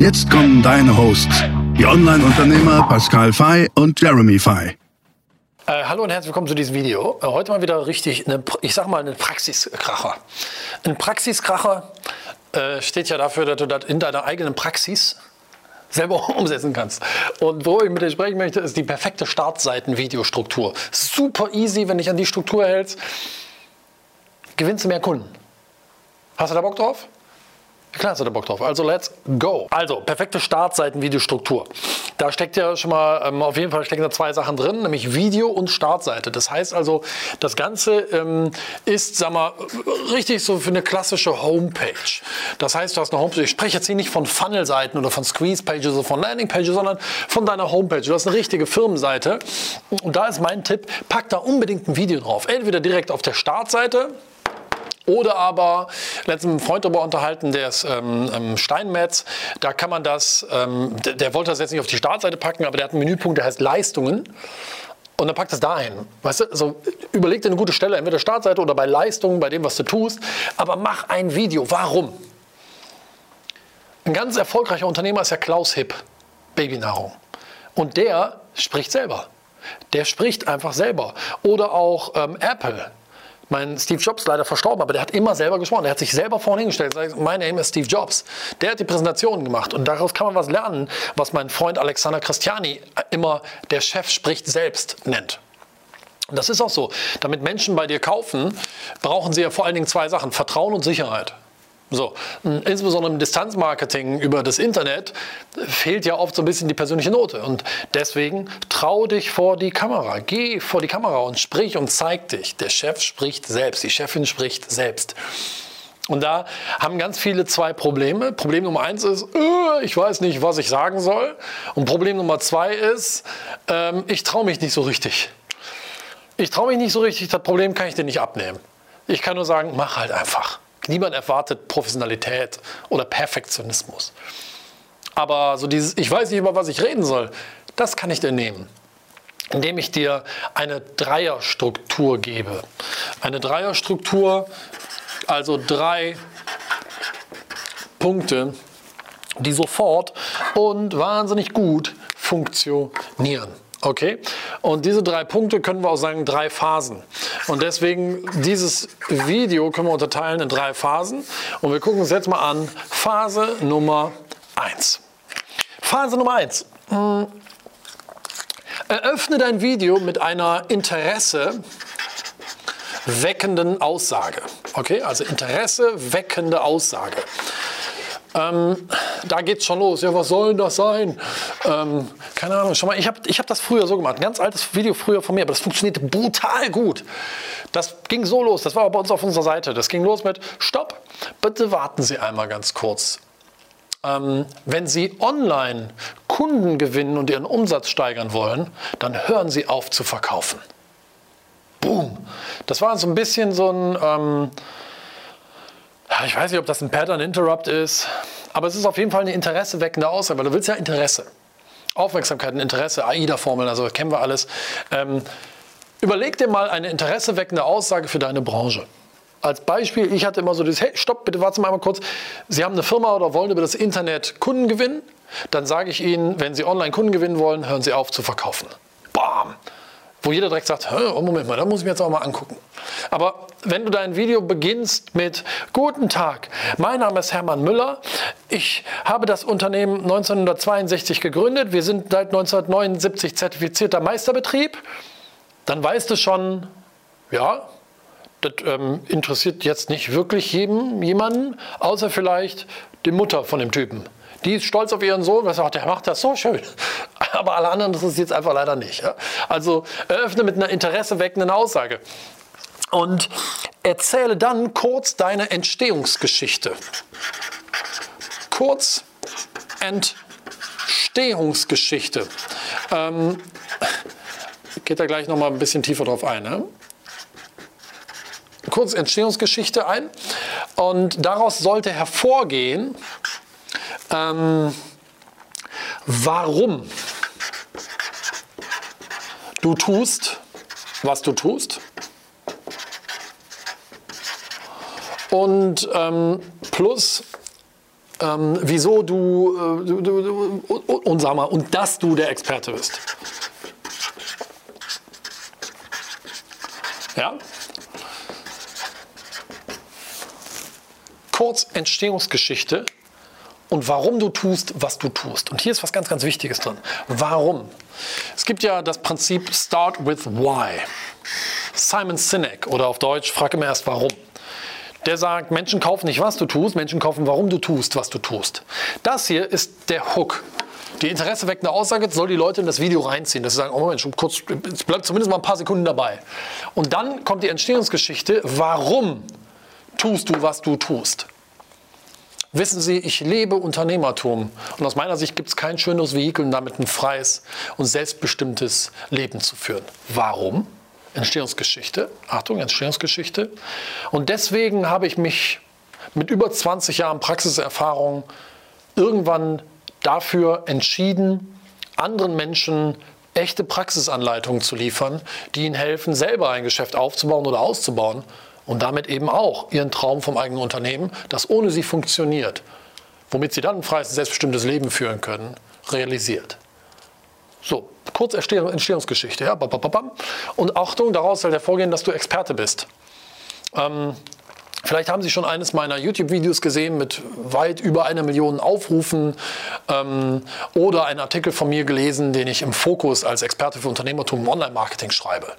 Jetzt kommen deine Hosts, die Online-Unternehmer Pascal Fay und Jeremy Fay. Äh, hallo und herzlich willkommen zu diesem Video. Äh, heute mal wieder richtig, eine, ich sag mal, ein Praxiskracher. Ein Praxiskracher äh, steht ja dafür, dass du das in deiner eigenen Praxis selber umsetzen kannst. Und wo ich mit dir sprechen möchte, ist die perfekte Startseiten-Videostruktur. Super easy, wenn dich an die Struktur hältst, gewinnst du mehr Kunden. Hast du da Bock drauf? Klar hast du Bock drauf. Also let's go. Also, perfekte Startseiten-Videostruktur. Da steckt ja schon mal, ähm, auf jeden Fall stecken da zwei Sachen drin, nämlich Video und Startseite. Das heißt also, das Ganze ähm, ist, sag mal, richtig so für eine klassische Homepage. Das heißt, du hast eine Homepage, ich spreche jetzt hier nicht von Funnel-Seiten oder von Squeeze-Pages oder von Landing-Pages, sondern von deiner Homepage. Du hast eine richtige Firmenseite. Und da ist mein Tipp, pack da unbedingt ein Video drauf. Entweder direkt auf der Startseite, oder aber, letztens einen Freund darüber unterhalten, der ist ähm, Steinmetz, da kann man das, ähm, der, der, wollte das jetzt nicht auf die Startseite packen, aber der hat einen Menüpunkt, der heißt Leistungen. Und dann packt es dahin. Weißt du, also überleg dir eine gute Stelle, entweder Startseite oder bei Leistungen, bei dem, was du tust. Aber mach ein Video. Warum? Ein ganz erfolgreicher Unternehmer ist ja Klaus Hipp, Babynahrung. Und der spricht selber. Der spricht einfach selber. Oder auch ähm, Apple mein Steve Jobs leider verstorben, aber der hat immer selber gesprochen. Der hat sich selber vorne hingestellt. Mein Name ist Steve Jobs. Der hat die Präsentation gemacht und daraus kann man was lernen, was mein Freund Alexander Christiani immer der Chef spricht selbst nennt. Und das ist auch so. Damit Menschen bei dir kaufen, brauchen sie ja vor allen Dingen zwei Sachen: Vertrauen und Sicherheit. So, insbesondere im Distanzmarketing über das Internet fehlt ja oft so ein bisschen die persönliche Note. Und deswegen trau dich vor die Kamera. Geh vor die Kamera und sprich und zeig dich. Der Chef spricht selbst, die Chefin spricht selbst. Und da haben ganz viele zwei Probleme. Problem Nummer eins ist, äh, ich weiß nicht, was ich sagen soll. Und Problem Nummer zwei ist, ähm, ich traue mich nicht so richtig. Ich traue mich nicht so richtig, das Problem kann ich dir nicht abnehmen. Ich kann nur sagen, mach halt einfach. Niemand erwartet Professionalität oder Perfektionismus. Aber so dieses, ich weiß nicht, über was ich reden soll, das kann ich dir nehmen indem ich dir eine Dreierstruktur gebe. Eine Dreierstruktur, also drei Punkte, die sofort und wahnsinnig gut funktionieren. Okay? Und diese drei Punkte können wir auch sagen, drei Phasen. Und deswegen, dieses Video können wir unterteilen in drei Phasen. Und wir gucken uns jetzt mal an Phase Nummer 1. Phase Nummer 1. Hm. Eröffne dein Video mit einer Interesse weckenden Aussage. Okay, also Interesse weckende Aussage. Ähm, da es schon los. Ja, was soll denn das sein? Ähm, keine Ahnung. Schon mal, ich habe ich hab das früher so gemacht. Ein ganz altes Video früher von mir, aber das funktionierte brutal gut. Das ging so los. Das war bei uns auf unserer Seite. Das ging los mit: Stopp, bitte warten Sie einmal ganz kurz. Ähm, wenn Sie online Kunden gewinnen und Ihren Umsatz steigern wollen, dann hören Sie auf zu verkaufen. Boom. Das war so ein bisschen so ein ähm, ich weiß nicht, ob das ein Pattern Interrupt ist, aber es ist auf jeden Fall eine interesseweckende Aussage, weil du willst ja Interesse. Aufmerksamkeit und Interesse, AIDA-Formeln, also kennen wir alles. Ähm, überleg dir mal eine interesseweckende Aussage für deine Branche. Als Beispiel, ich hatte immer so dieses, hey, stopp, bitte warten Sie mal einmal kurz. Sie haben eine Firma oder wollen über das Internet Kunden gewinnen? Dann sage ich Ihnen, wenn Sie online Kunden gewinnen wollen, hören Sie auf zu verkaufen. Wo jeder direkt sagt, oh, Moment mal, da muss ich mir jetzt auch mal angucken. Aber wenn du dein Video beginnst mit Guten Tag, mein Name ist Hermann Müller, ich habe das Unternehmen 1962 gegründet, wir sind seit 1979 zertifizierter Meisterbetrieb, dann weißt du schon, ja, das ähm, interessiert jetzt nicht wirklich jedem, jemanden, außer vielleicht die Mutter von dem Typen. Die ist stolz auf ihren Sohn, weil sagt, der macht das so schön. Aber alle anderen interessiert es einfach leider nicht. Ja? Also eröffne mit einer interesseweckenden Aussage und erzähle dann kurz deine Entstehungsgeschichte. Kurz Entstehungsgeschichte. Ähm, geht da gleich noch mal ein bisschen tiefer drauf ein. Ne? Kurz Entstehungsgeschichte ein. Und daraus sollte hervorgehen, ähm, warum du tust, was du tust. Und ähm, plus, ähm, wieso du, äh, du, du, du, und, sag mal, und dass du der Experte bist. Ja? Kurz Entstehungsgeschichte und warum du tust, was du tust. Und hier ist was ganz, ganz Wichtiges drin. Warum? Es gibt ja das Prinzip Start with Why. Simon Sinek oder auf Deutsch, frag immer erst warum. Der sagt, Menschen kaufen nicht, was du tust, Menschen kaufen, warum du tust, was du tust. Das hier ist der Hook. Die interesseweckende Aussage soll die Leute in das Video reinziehen, dass sie sagen, oh Mensch, kurz, es bleibt zumindest mal ein paar Sekunden dabei. Und dann kommt die Entstehungsgeschichte, warum tust du, was du tust. Wissen Sie, ich lebe Unternehmertum und aus meiner Sicht gibt es kein schönes Vehikel, um damit ein freies und selbstbestimmtes Leben zu führen. Warum? Entstehungsgeschichte. Achtung, Entstehungsgeschichte. Und deswegen habe ich mich mit über 20 Jahren Praxiserfahrung irgendwann dafür entschieden, anderen Menschen echte Praxisanleitungen zu liefern, die ihnen helfen, selber ein Geschäft aufzubauen oder auszubauen und damit eben auch ihren Traum vom eigenen Unternehmen, das ohne sie funktioniert, womit sie dann ein freies, selbstbestimmtes Leben führen können, realisiert. So, kurz Entstehungsgeschichte. Ja? Und Achtung, daraus soll hervorgehen, dass du Experte bist. Ähm, Vielleicht haben Sie schon eines meiner YouTube-Videos gesehen mit weit über einer Million Aufrufen ähm, oder einen Artikel von mir gelesen, den ich im Fokus als Experte für Unternehmertum im Online-Marketing schreibe.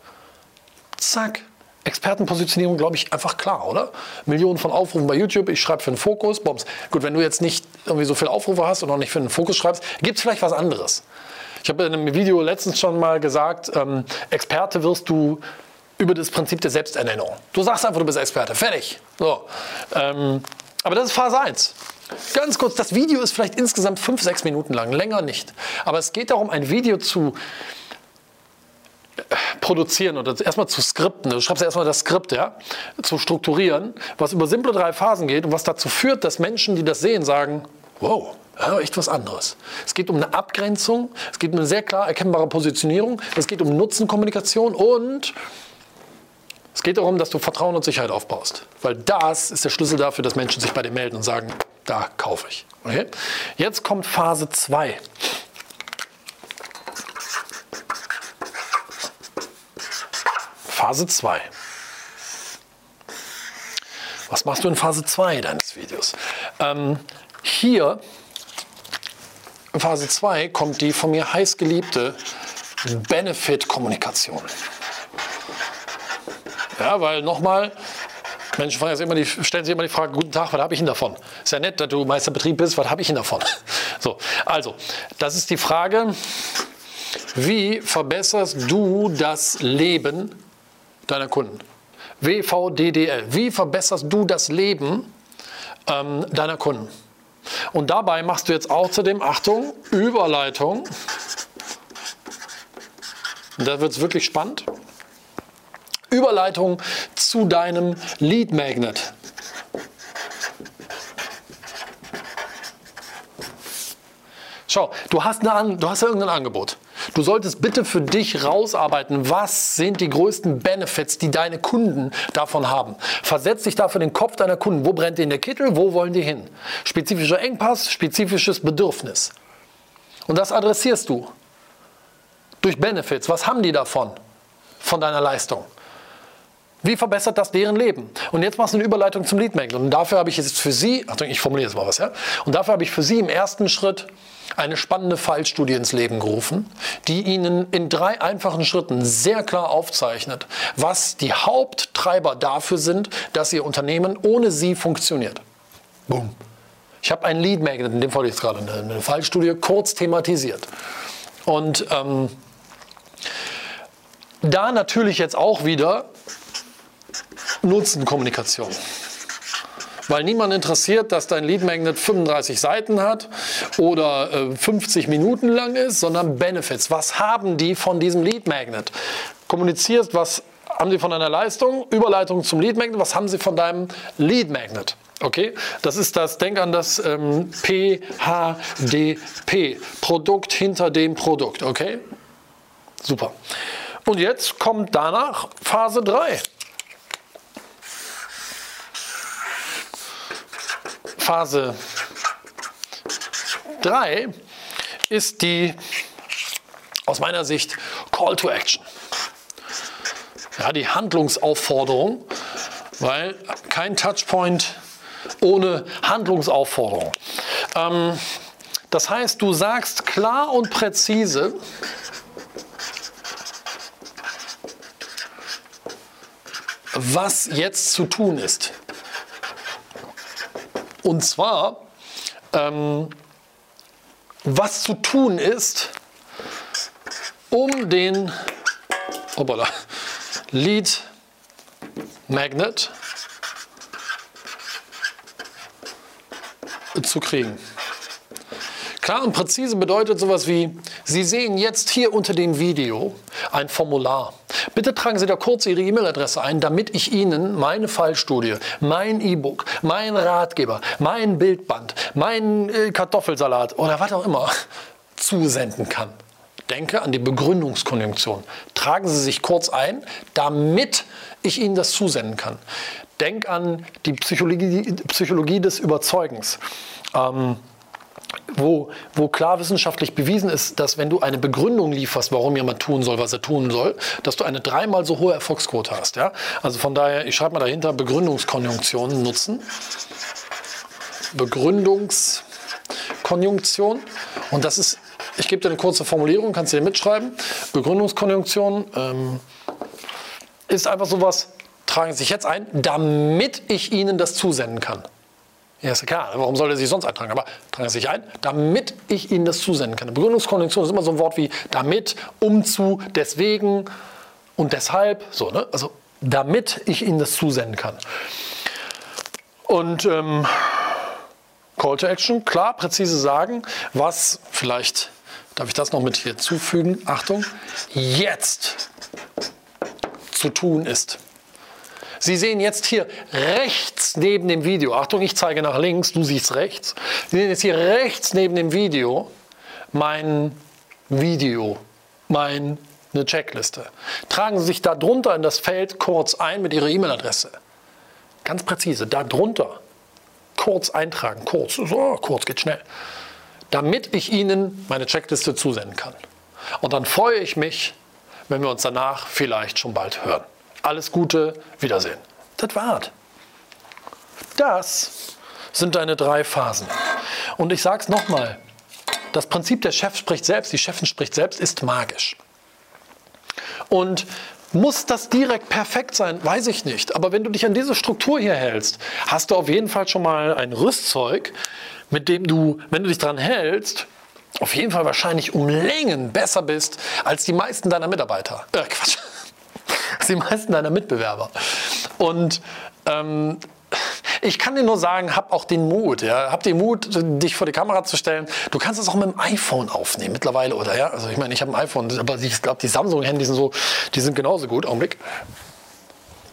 Zack. Expertenpositionierung, glaube ich, einfach klar, oder? Millionen von Aufrufen bei YouTube, ich schreibe für den Fokus, Bombs. Gut, wenn du jetzt nicht irgendwie so viele Aufrufe hast und noch nicht für den Fokus schreibst, gibt es vielleicht was anderes. Ich habe in einem Video letztens schon mal gesagt, ähm, Experte wirst du über das Prinzip der Selbsternennung. Du sagst einfach, du bist Experte. Fertig. So. Ähm, aber das ist Phase 1. Ganz kurz, das Video ist vielleicht insgesamt 5, 6 Minuten lang, länger nicht. Aber es geht darum, ein Video zu produzieren oder erstmal zu skripten. Du schreibst erstmal das Skript, ja, zu strukturieren, was über simple drei Phasen geht und was dazu führt, dass Menschen, die das sehen, sagen, wow, ja, echt was anderes. Es geht um eine Abgrenzung, es geht um eine sehr klar erkennbare Positionierung, es geht um Nutzenkommunikation und es geht darum, dass du Vertrauen und Sicherheit aufbaust. Weil das ist der Schlüssel dafür, dass Menschen sich bei dir melden und sagen, da kaufe ich. Okay? Jetzt kommt Phase 2. Phase 2. Was machst du in Phase 2 deines Videos? Ähm, hier, in Phase 2, kommt die von mir heiß geliebte Benefit-Kommunikation. Ja, weil nochmal, Menschen fragen immer die, stellen sich immer die Frage, guten Tag, was habe ich denn davon? Ist ja nett, dass du Meisterbetrieb bist, was habe ich denn davon? So, also, das ist die Frage, wie verbesserst du das Leben deiner Kunden? WVDDL. Wie verbesserst du das Leben ähm, deiner Kunden? Und dabei machst du jetzt außerdem, Achtung, Überleitung. Da wird es wirklich spannend. Überleitung zu deinem Lead Magnet. Schau, du hast, eine, du hast irgendein Angebot. Du solltest bitte für dich rausarbeiten, was sind die größten Benefits, die deine Kunden davon haben. Versetz dich dafür den Kopf deiner Kunden. Wo brennt ihnen der Kittel? Wo wollen die hin? Spezifischer Engpass, spezifisches Bedürfnis. Und das adressierst du durch Benefits. Was haben die davon? Von deiner Leistung. Wie verbessert das deren Leben? Und jetzt machst du eine Überleitung zum Lead Und dafür habe ich jetzt für Sie, Achtung, ich formuliere jetzt mal was, ja? Und dafür habe ich für Sie im ersten Schritt eine spannende Fallstudie ins Leben gerufen, die Ihnen in drei einfachen Schritten sehr klar aufzeichnet, was die Haupttreiber dafür sind, dass Ihr Unternehmen ohne Sie funktioniert. Boom. Ich habe einen Lead Magnet, in dem Fall jetzt gerade eine, Fallstudie, kurz thematisiert. Und ähm, da natürlich jetzt auch wieder Nutzenkommunikation. Weil niemand interessiert, dass dein Lead Magnet 35 Seiten hat oder äh, 50 Minuten lang ist, sondern Benefits. Was haben die von diesem Lead Magnet? Kommunizierst, was haben sie von deiner Leistung? Überleitung zum Lead Magnet. Was haben sie von deinem Lead Magnet? Okay, das ist das, denk an das ähm, PHDP, Produkt hinter dem Produkt, okay? Super. Und jetzt kommt danach Phase 3. Phase 3 ist die aus meiner Sicht Call to Action. Ja, die Handlungsaufforderung, weil kein Touchpoint ohne Handlungsaufforderung. Ähm, das heißt, du sagst klar und präzise, was jetzt zu tun ist. Und zwar, ähm, was zu tun ist, um den hoppala, Lead Magnet zu kriegen. Klar und präzise bedeutet sowas wie, Sie sehen jetzt hier unter dem Video ein Formular. Bitte tragen Sie da kurz Ihre E-Mail-Adresse ein, damit ich Ihnen meine Fallstudie, mein E-Book, mein Ratgeber, mein Bildband, mein äh, Kartoffelsalat oder was auch immer zusenden kann. Denke an die Begründungskonjunktion. Tragen Sie sich kurz ein, damit ich Ihnen das zusenden kann. Denk an die Psychologie, Psychologie des Überzeugens. Ähm, wo, wo klar wissenschaftlich bewiesen ist, dass wenn du eine Begründung lieferst, warum jemand tun soll, was er tun soll, dass du eine dreimal so hohe Erfolgsquote hast. Ja? Also von daher, ich schreibe mal dahinter, Begründungskonjunktionen nutzen. Begründungskonjunktion. Und das ist, ich gebe dir eine kurze Formulierung, kannst du dir mitschreiben. Begründungskonjunktion ähm, ist einfach sowas, tragen Sie sich jetzt ein, damit ich Ihnen das zusenden kann. Ja, ist klar. Warum soll er sich sonst eintragen? Aber tragen Sie sich ein, damit ich Ihnen das zusenden kann. Begründungskonjunktion ist immer so ein Wort wie damit, um zu, deswegen und deshalb. So, ne? Also damit ich Ihnen das zusenden kann. Und ähm, Call to Action, klar, präzise sagen, was vielleicht, darf ich das noch mit hier zufügen? Achtung, jetzt zu tun ist. Sie sehen jetzt hier rechts neben dem Video, Achtung, ich zeige nach links, du siehst rechts. Sie sehen jetzt hier rechts neben dem Video mein Video, meine Checkliste. Tragen Sie sich darunter in das Feld kurz ein mit Ihrer E-Mail-Adresse. Ganz präzise, darunter kurz eintragen, kurz, so, kurz geht schnell, damit ich Ihnen meine Checkliste zusenden kann. Und dann freue ich mich, wenn wir uns danach vielleicht schon bald hören. Alles Gute, Wiedersehen. Das war's. Das sind deine drei Phasen. Und ich sage es nochmal, das Prinzip der Chef spricht selbst, die Chefin spricht selbst, ist magisch. Und muss das direkt perfekt sein? Weiß ich nicht. Aber wenn du dich an diese Struktur hier hältst, hast du auf jeden Fall schon mal ein Rüstzeug, mit dem du, wenn du dich dran hältst, auf jeden Fall wahrscheinlich um Längen besser bist als die meisten deiner Mitarbeiter. Äh, Quatsch als die meisten deiner Mitbewerber. Und ähm, ich kann dir nur sagen, hab auch den Mut, ja, hab den Mut, dich vor die Kamera zu stellen. Du kannst es auch mit dem iPhone aufnehmen mittlerweile, oder ja? Also ich meine, ich habe ein iPhone, aber ich glaube, die Samsung-Handys sind so, die sind genauso gut. Augenblick.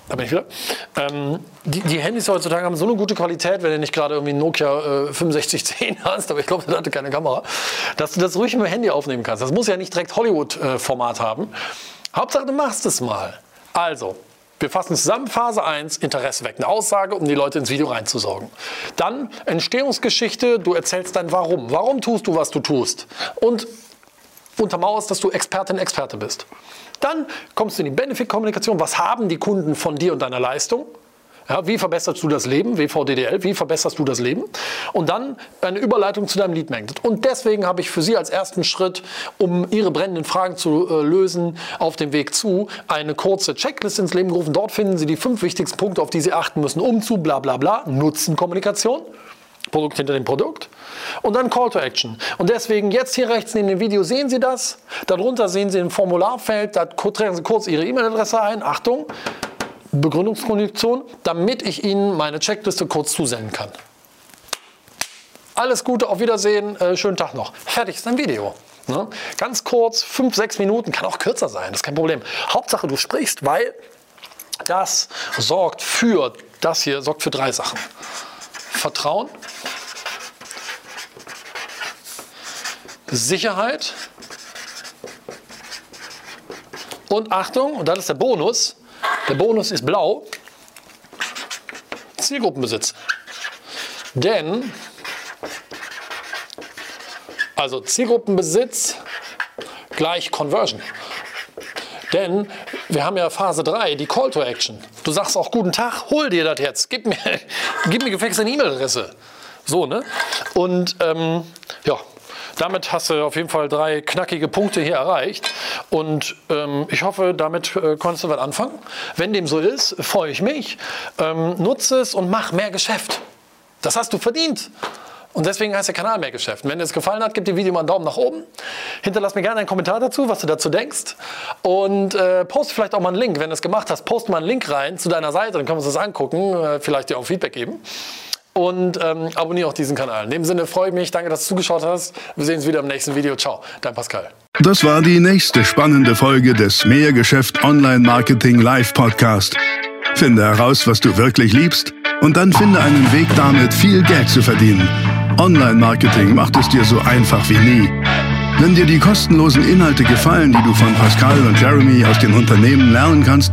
Da bin ich wieder. Ähm, die, die, Handys heutzutage haben so eine gute Qualität, wenn du nicht gerade irgendwie Nokia äh, 6510 hast, aber ich glaube, der hatte keine Kamera, dass du das ruhig mit dem Handy aufnehmen kannst. Das muss ja nicht direkt Hollywood-Format äh, haben. Hauptsache, du machst es mal. Also, wir fassen zusammen. Phase 1, Interesse wecken. Aussage, um die Leute ins Video reinzusaugen. Dann Entstehungsgeschichte, du erzählst dein Warum. Warum tust du, was du tust? Und untermauerst, dass du Expertin, Experte bist. Dann kommst du in die Benefit-Kommunikation. Was haben die Kunden von dir und deiner Leistung? Ja, wie verbesserst du das Leben? WVDDL, wie verbesserst du das Leben? Und dann eine Überleitung zu deinem Lead Magnet. Und deswegen habe ich für Sie als ersten Schritt, um Ihre brennenden Fragen zu äh, lösen, auf dem Weg zu, eine kurze Checkliste ins Leben gerufen. Dort finden Sie die fünf wichtigsten Punkte, auf die Sie achten müssen, um zu bla bla bla, Nutzenkommunikation. Produkt hinter dem Produkt und dann Call to Action. Und deswegen jetzt hier rechts neben dem Video sehen Sie das. Darunter sehen Sie ein Formularfeld, da tragen Sie kurz Ihre E-Mail-Adresse ein. Achtung, Begründungskondition, damit ich Ihnen meine Checkliste kurz zusenden kann. Alles Gute, auf Wiedersehen, äh, schönen Tag noch. Fertig ist ein Video. Ne? Ganz kurz, fünf, sechs Minuten, kann auch kürzer sein, das ist kein Problem. Hauptsache, du sprichst, weil das sorgt für, das hier sorgt für drei Sachen. Vertrauen, Sicherheit und Achtung, und das ist der Bonus, der Bonus ist blau, Zielgruppenbesitz. Denn, also Zielgruppenbesitz gleich Conversion. Denn wir haben ja Phase 3, die Call to Action. Du sagst auch guten Tag, hol dir das jetzt, gib mir, gib mir gefälligst eine E-Mail-Adresse. So, ne? Und ähm, damit hast du auf jeden Fall drei knackige Punkte hier erreicht. Und ähm, ich hoffe, damit äh, konntest du was anfangen. Wenn dem so ist, freue ich mich. Ähm, nutze es und mach mehr Geschäft. Das hast du verdient. Und deswegen heißt der Kanal mehr Geschäft. wenn dir es gefallen hat, gib dem Video mal einen Daumen nach oben. Hinterlass mir gerne einen Kommentar dazu, was du dazu denkst. Und äh, post vielleicht auch mal einen Link. Wenn du es gemacht hast, post mal einen Link rein zu deiner Seite, dann können wir uns das angucken, äh, vielleicht dir auch Feedback geben und ähm, abonniere auch diesen Kanal. In dem Sinne freue ich mich, danke, dass du zugeschaut hast. Wir sehen uns wieder im nächsten Video. Ciao, dein Pascal. Das war die nächste spannende Folge des Mehrgeschäft Online Marketing Live Podcast. Finde heraus, was du wirklich liebst und dann finde einen Weg damit, viel Geld zu verdienen. Online Marketing macht es dir so einfach wie nie. Wenn dir die kostenlosen Inhalte gefallen, die du von Pascal und Jeremy aus den Unternehmen lernen kannst,